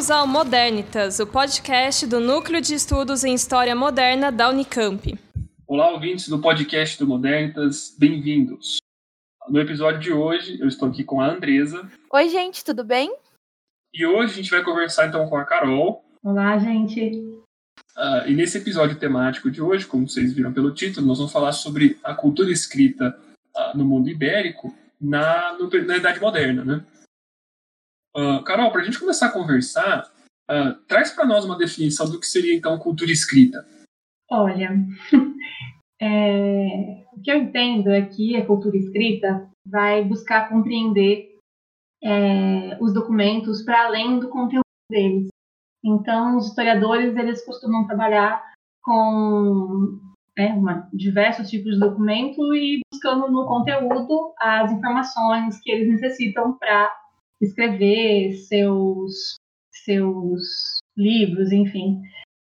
Bem-vindos ao Modernitas, o podcast do Núcleo de Estudos em História Moderna da Unicamp. Olá, ouvintes do podcast do Modernitas, bem-vindos. No episódio de hoje, eu estou aqui com a Andresa. Oi, gente, tudo bem? E hoje a gente vai conversar então com a Carol. Olá, gente. Uh, e nesse episódio temático de hoje, como vocês viram pelo título, nós vamos falar sobre a cultura escrita uh, no mundo ibérico na, no, na Idade Moderna, né? Uh, Carol, para a gente começar a conversar, uh, traz para nós uma definição do que seria então cultura escrita. Olha, é, o que eu entendo é que a cultura escrita vai buscar compreender é, os documentos para além do conteúdo deles. Então, os historiadores eles costumam trabalhar com é, uma, diversos tipos de documento e buscando no conteúdo as informações que eles necessitam para escrever seus, seus livros, enfim.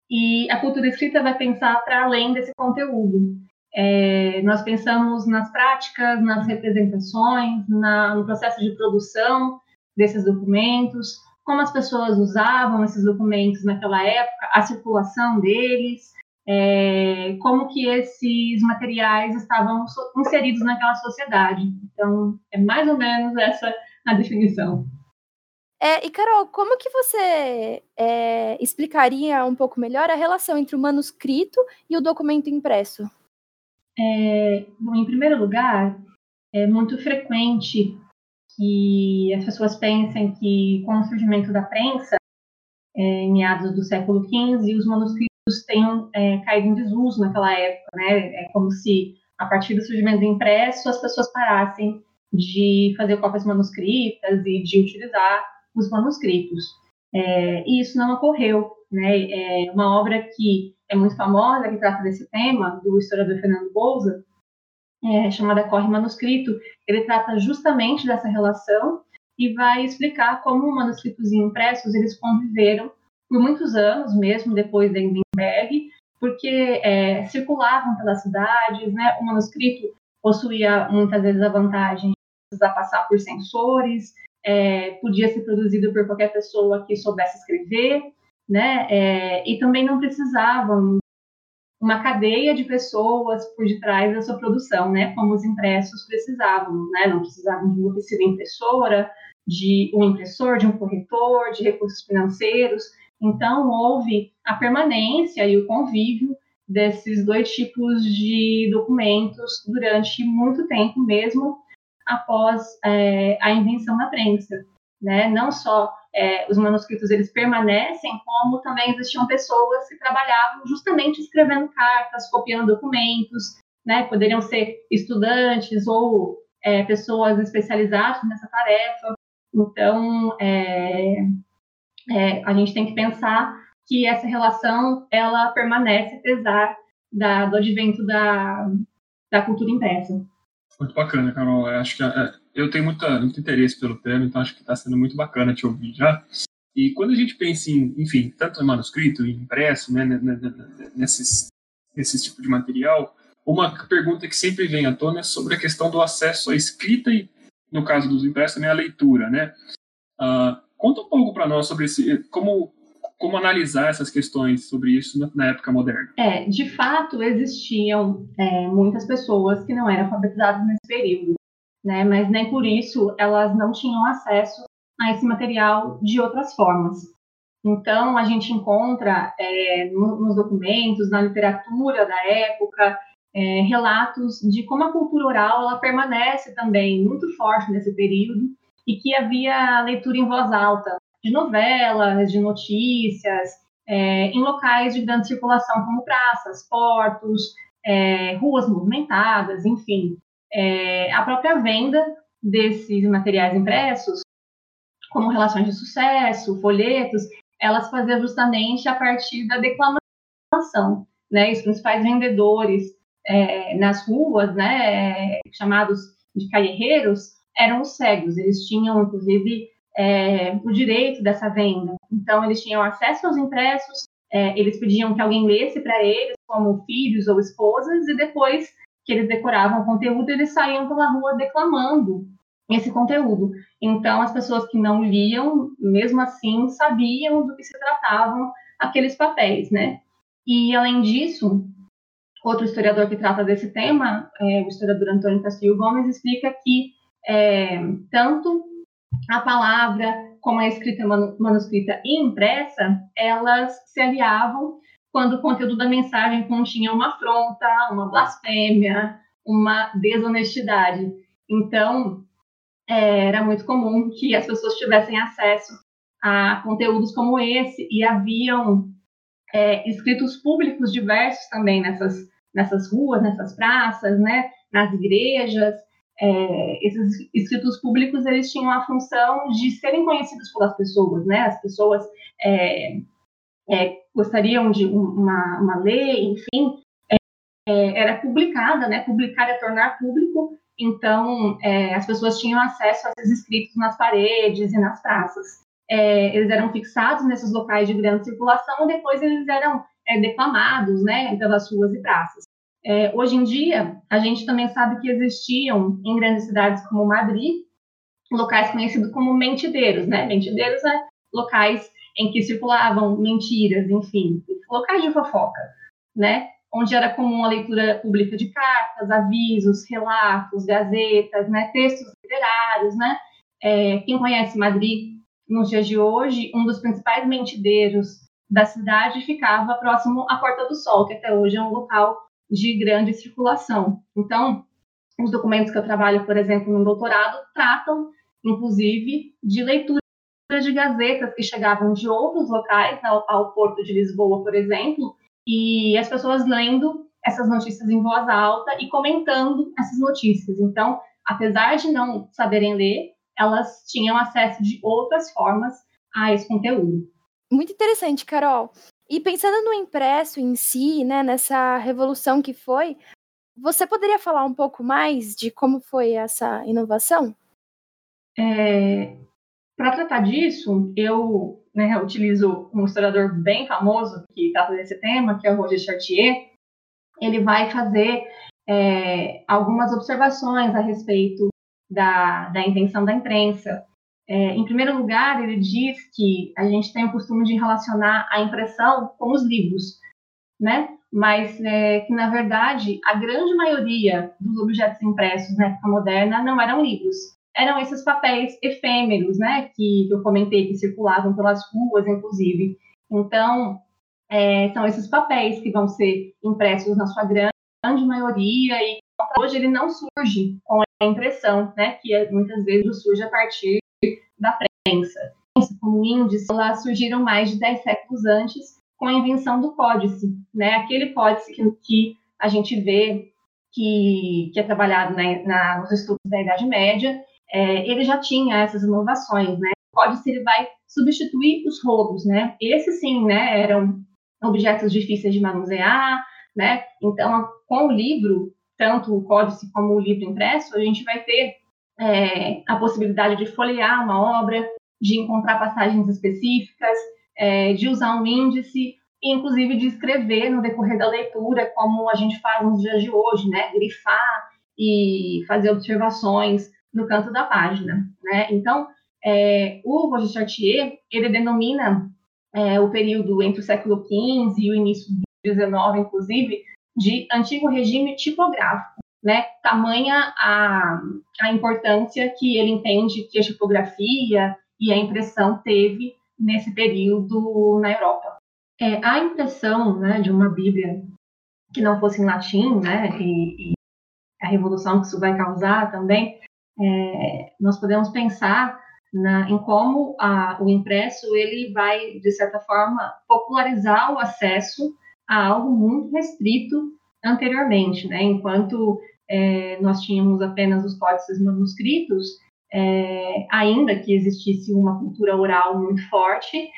E a cultura escrita vai pensar para além desse conteúdo. É, nós pensamos nas práticas, nas representações, na, no processo de produção desses documentos, como as pessoas usavam esses documentos naquela época, a circulação deles, é, como que esses materiais estavam inseridos naquela sociedade. Então, é mais ou menos essa a definição. É, e Carol, como que você é, explicaria um pouco melhor a relação entre o manuscrito e o documento impresso? É, bom, em primeiro lugar, é muito frequente que as pessoas pensem que com o surgimento da prensa, é, em meados do século XV, os manuscritos tenham é, caído em desuso naquela época, né? É como se a partir do surgimento do impresso as pessoas parassem de fazer cópias manuscritas e de utilizar os manuscritos. É, e isso não ocorreu. Né? É uma obra que é muito famosa, que trata desse tema, do historiador Fernando Bolsa, é, chamada Corre Manuscrito. Ele trata justamente dessa relação e vai explicar como manuscritos impressos eles conviveram por muitos anos, mesmo depois da Hindenburg, porque é, circulavam pelas cidades, né? O manuscrito possuía muitas vezes a vantagem precisar passar por sensores, é, podia ser produzido por qualquer pessoa que soubesse escrever, né? É, e também não precisavam uma cadeia de pessoas por detrás da sua produção, né? Como os impressos precisavam, né? Não precisavam de uma oficina impressora, de um impressor, de um corretor, de recursos financeiros. Então houve a permanência e o convívio desses dois tipos de documentos durante muito tempo mesmo após é, a invenção da prensa. Né? Não só é, os manuscritos eles permanecem, como também existiam pessoas que trabalhavam justamente escrevendo cartas, copiando documentos, né? poderiam ser estudantes ou é, pessoas especializadas nessa tarefa. Então, é, é, a gente tem que pensar que essa relação ela permanece apesar da, do advento da, da cultura impressa. Muito bacana, Carol. Eu acho que é, eu tenho muita, muito interesse pelo tema, então acho que está sendo muito bacana te ouvir já. E quando a gente pensa em, enfim, tanto em manuscrito, em impresso, né, nesses, nesses tipo de material, uma pergunta que sempre vem à tona é sobre a questão do acesso à escrita e, no caso dos impressos, também à leitura, né? Uh, conta um pouco para nós sobre esse, como como analisar essas questões sobre isso na, época moderna? É, de fato, existiam é, muitas pessoas que não eram alfabetizadas nesse período, né? Mas nem por isso elas não tinham acesso a esse material de outras formas. Então, a gente encontra é, nos documentos, na literatura da época, é, relatos de como a cultura oral ela permanece também muito forte nesse período e que havia leitura em voz alta, de novelas, de notícias, é, em locais de grande circulação, como praças, portos, é, ruas movimentadas, enfim. É, a própria venda desses materiais impressos, como relações de sucesso, folhetos, elas faziam justamente a partir da declamação. Né? Os principais vendedores é, nas ruas, né, chamados de caierreiros, eram os cegos. Eles tinham, inclusive, é, o direito dessa venda. Então, eles tinham acesso aos impressos, é, eles pediam que alguém lesse para eles, como filhos ou esposas, e depois que eles decoravam o conteúdo, eles saíam pela rua declamando esse conteúdo. Então, as pessoas que não liam, mesmo assim, sabiam do que se tratavam aqueles papéis, né? E, além disso, outro historiador que trata desse tema, é, o historiador Antônio Castilho Gomes, explica que é, tanto a palavra como a escrita manuscrita e impressa, elas se aliavam quando o conteúdo da mensagem continha uma afronta, uma blasfêmia, uma desonestidade. Então, é, era muito comum que as pessoas tivessem acesso a conteúdos como esse e haviam é, escritos públicos diversos também nessas, nessas ruas, nessas praças, né, nas igrejas. É, esses escritos públicos eles tinham a função de serem conhecidos pelas pessoas, né? As pessoas é, é, gostariam de uma, uma lei, enfim, é, era publicada, né? Publicar é tornar público, então é, as pessoas tinham acesso a esses escritos nas paredes e nas praças. É, eles eram fixados nesses locais de grande circulação e depois eles eram é, declamados, né? Pelas ruas e praças. É, hoje em dia, a gente também sabe que existiam em grandes cidades como Madrid locais conhecidos como mentideiros, né? Mentideiros é locais em que circulavam mentiras, enfim, locais de fofoca, né? Onde era comum a leitura pública de cartas, avisos, relatos, gazetas, né? Textos literários, né? É, quem conhece Madrid nos dias de hoje, um dos principais mentideiros da cidade ficava próximo à Porta do Sol, que até hoje é um local de grande circulação. Então, os documentos que eu trabalho, por exemplo, no doutorado, tratam, inclusive, de leitura de gazetas que chegavam de outros locais, ao, ao Porto de Lisboa, por exemplo, e as pessoas lendo essas notícias em voz alta e comentando essas notícias. Então, apesar de não saberem ler, elas tinham acesso de outras formas a esse conteúdo. Muito interessante, Carol. E pensando no impresso em si, né, nessa revolução que foi, você poderia falar um pouco mais de como foi essa inovação? É, para tratar disso, eu né, utilizo um historiador bem famoso que trata desse tema, que é o Roger Chartier. Ele vai fazer é, algumas observações a respeito da, da invenção da imprensa. É, em primeiro lugar, ele diz que a gente tem o costume de relacionar a impressão com os livros, né? Mas é, que, na verdade, a grande maioria dos objetos impressos na época moderna não eram livros, eram esses papéis efêmeros, né, que eu comentei, que circulavam pelas ruas, inclusive. Então, é, são esses papéis que vão ser impressos na sua grande maioria e hoje ele não surge com a impressão, né, que é, muitas vezes surge a partir da prensa. Como índice, elas surgiram mais de 10 séculos antes com a invenção do códice, né, aquele códice que, que a gente vê que, que é trabalhado na, na, nos estudos da Idade Média é, ele já tinha essas inovações, né? O códice ele vai substituir os rolos, né? Esses sim, né, eram objetos difíceis de manusear, né? Então, com o livro, tanto o códice como o livro impresso, a gente vai ter é, a possibilidade de folhear uma obra, de encontrar passagens específicas, é, de usar um índice, e inclusive de escrever no decorrer da leitura, como a gente faz nos dias de hoje, né? Grifar e fazer observações no canto da página, né? Então, é, o Roger Chartier, ele denomina é, o período entre o século XV e o início do XIX, inclusive, de antigo regime tipográfico, né? Tamanha a, a importância que ele entende que a tipografia e a impressão teve nesse período na Europa. É, a impressão né, de uma Bíblia que não fosse em latim, né, e, e a revolução que isso vai causar também, é, nós podemos pensar na, em como a, o impresso ele vai, de certa forma, popularizar o acesso a algo muito restrito anteriormente, né? Enquanto é, nós tínhamos apenas os códices manuscritos, é, ainda que existisse uma cultura oral muito forte,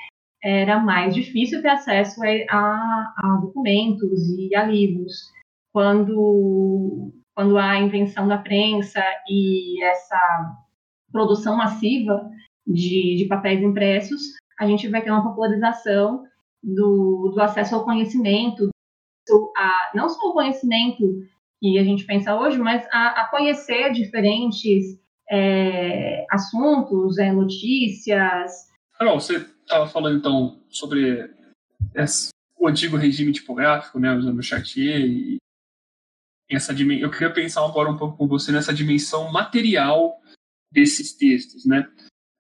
era mais difícil ter acesso a, a documentos e a livros. Quando quando há a invenção da prensa e essa produção massiva de, de papéis impressos, a gente vai ter uma popularização do, do acesso ao conhecimento, a, não só o conhecimento que a gente pensa hoje, mas a, a conhecer diferentes é, assuntos, é, notícias. Carol, você estava falando então sobre esse, o antigo regime tipográfico, né, usando o Chartier e essa eu queria pensar agora um pouco com você nessa dimensão material desses textos, né?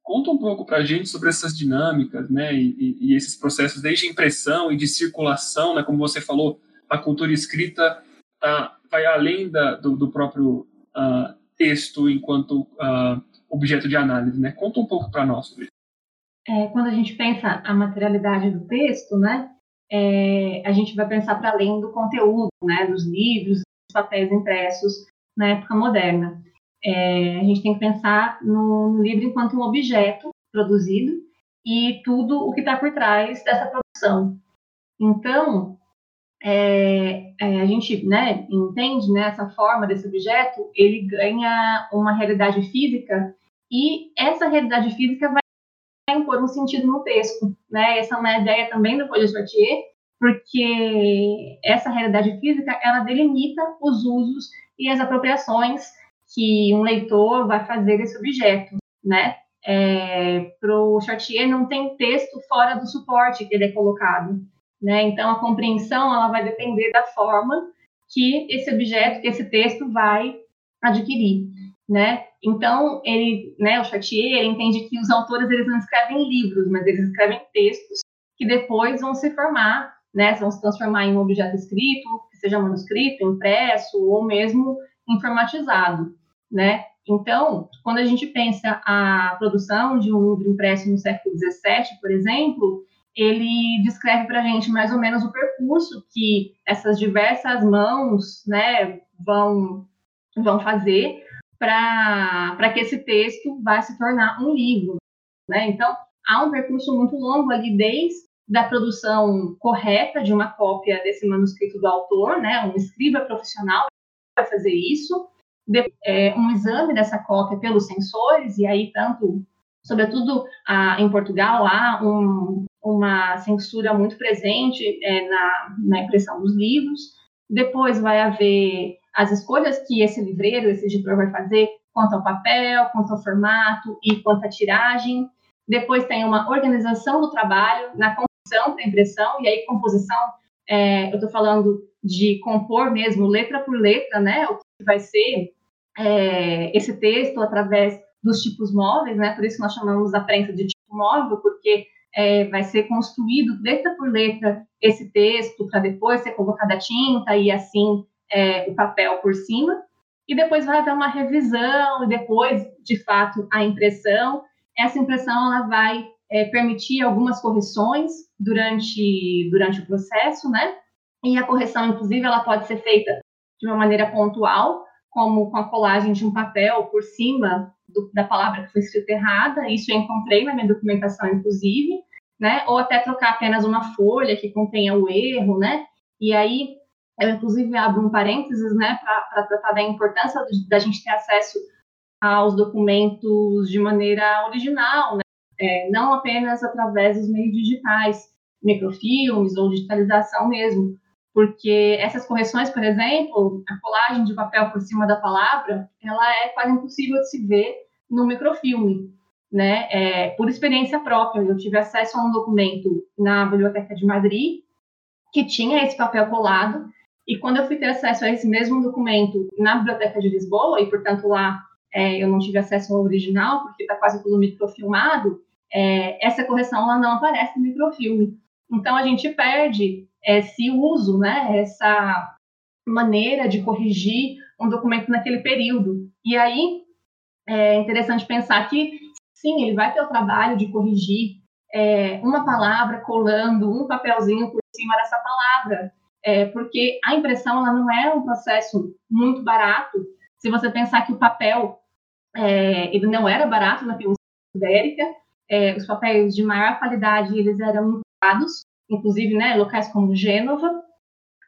Conta um pouco para a gente sobre essas dinâmicas, né, e, e, esses processos desde impressão e de circulação, né, como você falou, a cultura escrita tá, vai além da, do, do, próprio uh, texto enquanto uh, objeto de análise, né? Conta um pouco para nós sobre isso. É, quando a gente pensa a materialidade do texto, né, é, a gente vai pensar para além do conteúdo, né, dos livros, dos papéis impressos na época moderna. É, a gente tem que pensar no, livro enquanto um objeto produzido e tudo o que está por trás dessa produção. Então, é, é, a gente né, entende né, essa forma desse objeto, ele ganha uma realidade física e essa realidade física vai impor um sentido no texto. Né? Essa é uma ideia também do Paul Chartier, porque essa realidade física ela delimita os usos e as apropriações que um leitor vai fazer desse objeto, né? É, Para o Chartier não tem texto fora do suporte que ele é colocado, né? Então a compreensão ela vai depender da forma que esse objeto, que esse texto vai adquirir, né? Então ele, né, o Chartier, ele entende que os autores eles não escrevem livros, mas eles escrevem textos que depois vão se formar, né? Vão se transformar em um objeto escrito, que seja manuscrito, impresso ou mesmo informatizado né? Então, quando a gente pensa a produção de um livro impresso no século XVII, por exemplo, ele descreve para a gente mais ou menos o percurso que essas diversas mãos, né, vão vão fazer para que esse texto vá se tornar um livro, né? Então, há um percurso muito longo ali desde da produção correta de uma cópia desse manuscrito do autor, né? Um escriba profissional vai fazer isso, de, é, um exame dessa cópia pelos sensores, e aí tanto, sobretudo em Portugal, há um, uma censura muito presente é, na, na impressão dos livros. Depois vai haver as escolhas que esse livreiro, esse editor vai fazer quanto ao papel, quanto ao formato e quanto à tiragem. Depois tem uma organização do trabalho na composição para impressão, e aí composição, é, eu estou falando de compor mesmo letra por letra, né, o que vai ser é, esse texto através dos tipos móveis, né? Por isso nós chamamos a prensa de tipo móvel, porque é, vai ser construído letra por letra esse texto para depois ser colocada a tinta e assim é, o papel por cima. E depois vai haver uma revisão e depois, de fato, a impressão. Essa impressão ela vai é, permitir algumas correções durante durante o processo, né? E a correção, inclusive, ela pode ser feita de uma maneira pontual, como com a colagem de um papel por cima do, da palavra que foi escrita errada, isso eu encontrei na minha documentação, inclusive, né? Ou até trocar apenas uma folha que contenha o erro, né? E aí, eu inclusive abro um parênteses, né, para tratar da importância da gente ter acesso aos documentos de maneira original, né? É, não apenas através dos meios digitais, microfilmes ou digitalização mesmo, porque essas correções, por exemplo, a colagem de papel por cima da palavra, ela é quase impossível de se ver no microfilme, né? É, por experiência própria, eu tive acesso a um documento na Biblioteca de Madrid que tinha esse papel colado, e quando eu fui ter acesso a esse mesmo documento na Biblioteca de Lisboa, e portanto lá é, eu não tive acesso ao original, porque está quase tudo microfilmado, é, essa correção ela não aparece no microfilme. Então a gente perde esse uso, né, essa maneira de corrigir um documento naquele período. E aí é interessante pensar que, sim, ele vai ter o trabalho de corrigir é, uma palavra colando um papelzinho por cima dessa palavra, é, porque a impressão ela não é um processo muito barato. Se você pensar que o papel é, ele não era barato na Península Ibérica, é, os papéis de maior qualidade eles eram importados inclusive, né, locais como Gênova.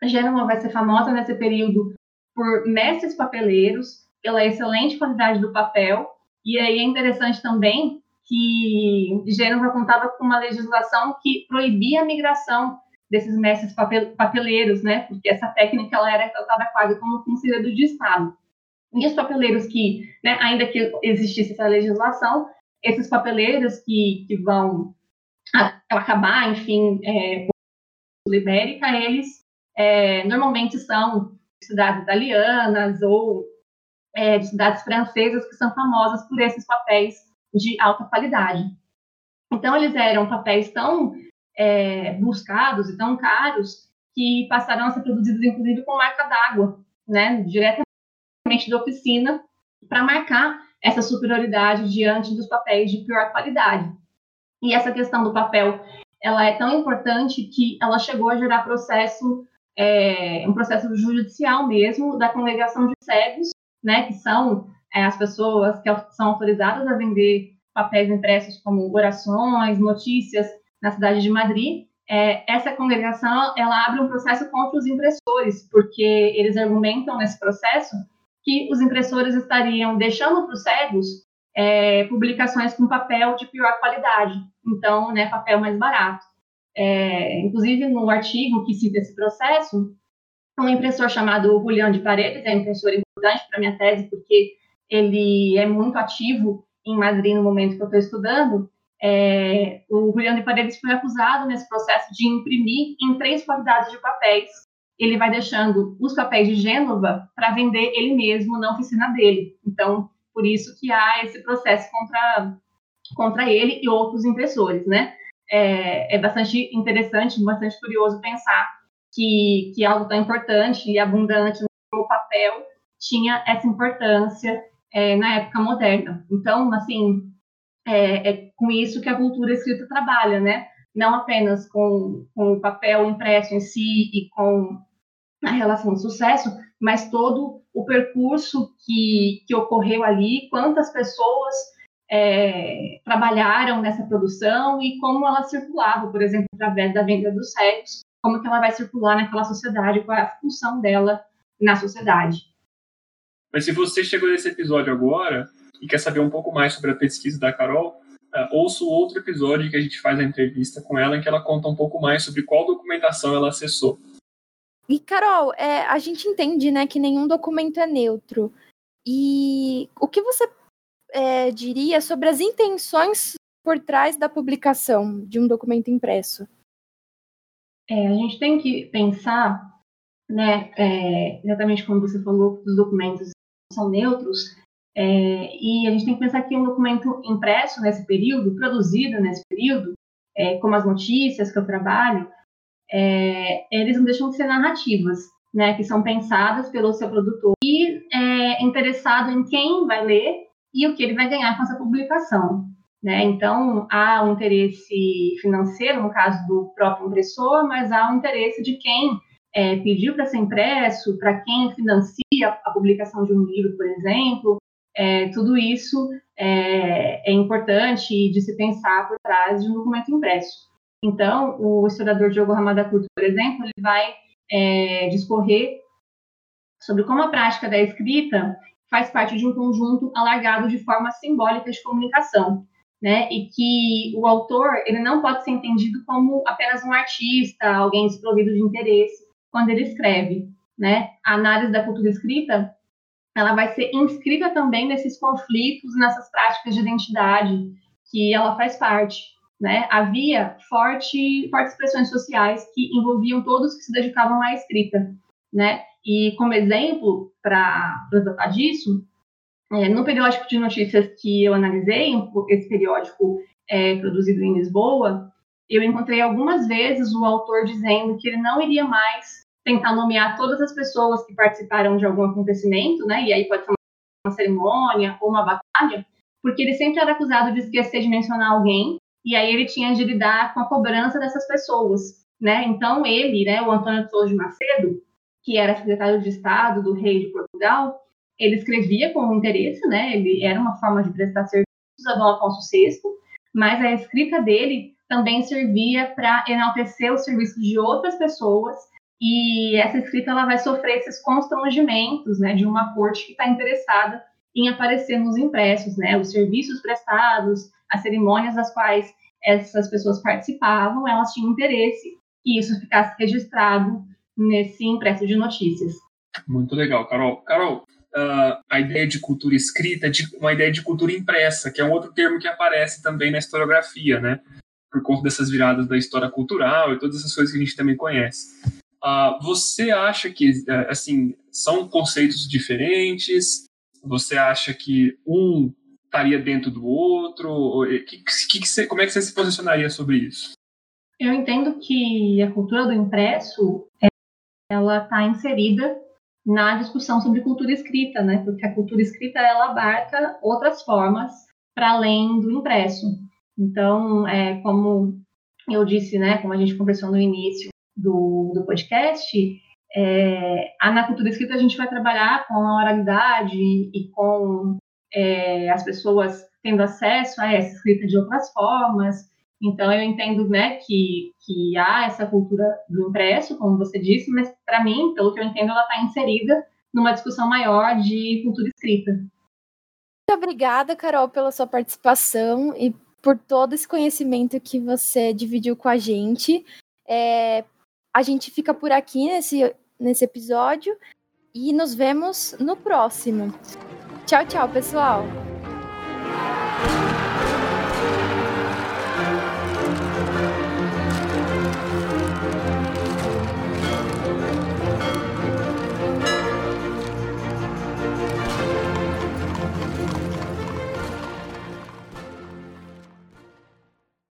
Gênova vai ser famosa nesse período por mestres papeleiros, pela excelente qualidade do papel, e aí é interessante também que Gênova contava com uma legislação que proibia a migração desses mestres papeleiros, né, porque essa técnica ela era tratada quase como um de Estado. E os papeleiros que, né, ainda que existisse essa legislação, esses papeleiros que, que vão acabar, enfim, é, Ibérica, eles é, normalmente são cidades italianas ou é, de cidades francesas que são famosas por esses papéis de alta qualidade. Então, eles eram papéis tão é, buscados e tão caros que passaram a ser produzidos, inclusive, com marca d'água, né, diretamente da oficina, para marcar essa superioridade diante dos papéis de pior qualidade. E essa questão do papel, ela é tão importante que ela chegou a gerar processo, é, um processo judicial mesmo, da congregação de cegos, né, que são é, as pessoas que são autorizadas a vender papéis impressos como orações, notícias na cidade de Madrid, é, essa congregação ela abre um processo contra os impressores, porque eles argumentam nesse processo que os impressores estariam deixando para os cegos é, publicações com papel de pior qualidade, então, né, papel mais barato. É, inclusive, no artigo que cita esse processo, um impressor chamado Julião de Paredes, é um impressor importante para minha tese, porque ele é muito ativo em Madrid no momento que eu estou estudando, é, o Julião de Paredes foi acusado nesse processo de imprimir em três qualidades de papéis. Ele vai deixando os papéis de Gênova para vender ele mesmo na oficina dele. Então, por isso que há esse processo contra, contra ele e outros impressores, né? É, é bastante interessante, bastante curioso pensar que, que algo tão importante e abundante como o papel tinha essa importância é, na época moderna. Então, assim, é, é, com isso que a cultura escrita trabalha, né? Não apenas com, com o papel impresso em si e com a relação de sucesso, mas todo o percurso que, que ocorreu ali, quantas pessoas é, trabalharam nessa produção e como ela circulava, por exemplo, através da venda dos cegos, como que ela vai circular naquela sociedade, qual é a função dela na sociedade. Mas se você chegou nesse episódio agora e quer saber um pouco mais sobre a pesquisa da Carol, uh, ouça o outro episódio que a gente faz a entrevista com ela, em que ela conta um pouco mais sobre qual documentação ela acessou. E, Carol, é, a gente entende né, que nenhum documento é neutro. E o que você é, diria sobre as intenções por trás da publicação de um documento impresso? É, a gente tem que pensar, né, é, exatamente como você falou, os documentos são neutros, é, e a gente tem que pensar que um documento impresso nesse período, produzido nesse período, é, como as notícias que eu trabalho, é, eles não deixam de ser narrativas, né, que são pensadas pelo seu produtor e é interessado em quem vai ler e o que ele vai ganhar com essa publicação. Né? Então, há um interesse financeiro, no caso do próprio impressor, mas há um interesse de quem é, pediu para ser impresso, para quem financia a publicação de um livro, por exemplo, é, tudo isso é, é, importante de se pensar por trás de um documento impresso. Então, o historiador Diogo Ramada Curto, por exemplo, ele vai é, discorrer sobre como a prática da escrita faz parte de um conjunto alargado de formas simbólicas de comunicação, né? E que o autor ele não pode ser entendido como apenas um artista, alguém desprovido de interesse quando ele escreve, né? A análise da cultura escrita ela vai ser inscrita também nesses conflitos, nessas práticas de identidade que ela faz parte. Né? Havia forte, fortes pressões sociais que envolviam todos que se dedicavam à escrita. Né? E como exemplo, para tratar disso, é, no periódico de notícias que eu analisei, esse periódico é, produzido em Lisboa, eu encontrei algumas vezes o autor dizendo que ele não iria mais tentar nomear todas as pessoas que participaram de algum acontecimento, né? E aí pode ser uma cerimônia ou uma batalha, porque ele sempre era acusado de esquecer de mencionar alguém, e aí ele tinha de lidar com a cobrança dessas pessoas, né? Então ele, né, o Antônio de Souza de Macedo, que era secretário de Estado do rei de Portugal, ele escrevia com interesse, né? Ele era uma forma de prestar serviços a Dom Afonso VI, mas a escrita dele também servia para enaltecer os serviços de outras pessoas e essa escrita ela vai sofrer esses constrangimentos né, de uma corte que está interessada em aparecer nos impressos, né, os serviços prestados, as cerimônias das quais essas pessoas participavam, elas tinham interesse que isso ficasse registrado nesse impresso de notícias. Muito legal, Carol. Carol, uh, a ideia de cultura escrita de uma ideia de cultura impressa, que é um outro termo que aparece também na historiografia, né? Por conta dessas viradas da história cultural e todas essas coisas que a gente também conhece. Uh, você acha que, uh, assim, são conceitos diferentes? Você acha que um estaria dentro do outro? Que, que, que você, como é que você se posicionaria sobre isso? Eu entendo que a cultura do impresso ela está inserida na discussão sobre cultura escrita, né? Porque a cultura escrita ela abarca outras formas para além do impresso. Então, é, como eu disse, né? Como a gente conversou no início do, do podcast, é, na cultura escrita a gente vai trabalhar com a oralidade e com é, as pessoas tendo acesso a essa escrita de outras formas. Então, eu entendo né, que, que há essa cultura do impresso, como você disse, mas, para mim, pelo que eu entendo, ela está inserida numa discussão maior de cultura escrita. Muito obrigada, Carol, pela sua participação e por todo esse conhecimento que você dividiu com a gente. É, a gente fica por aqui nesse, nesse episódio e nos vemos no próximo. Tchau, tchau, pessoal!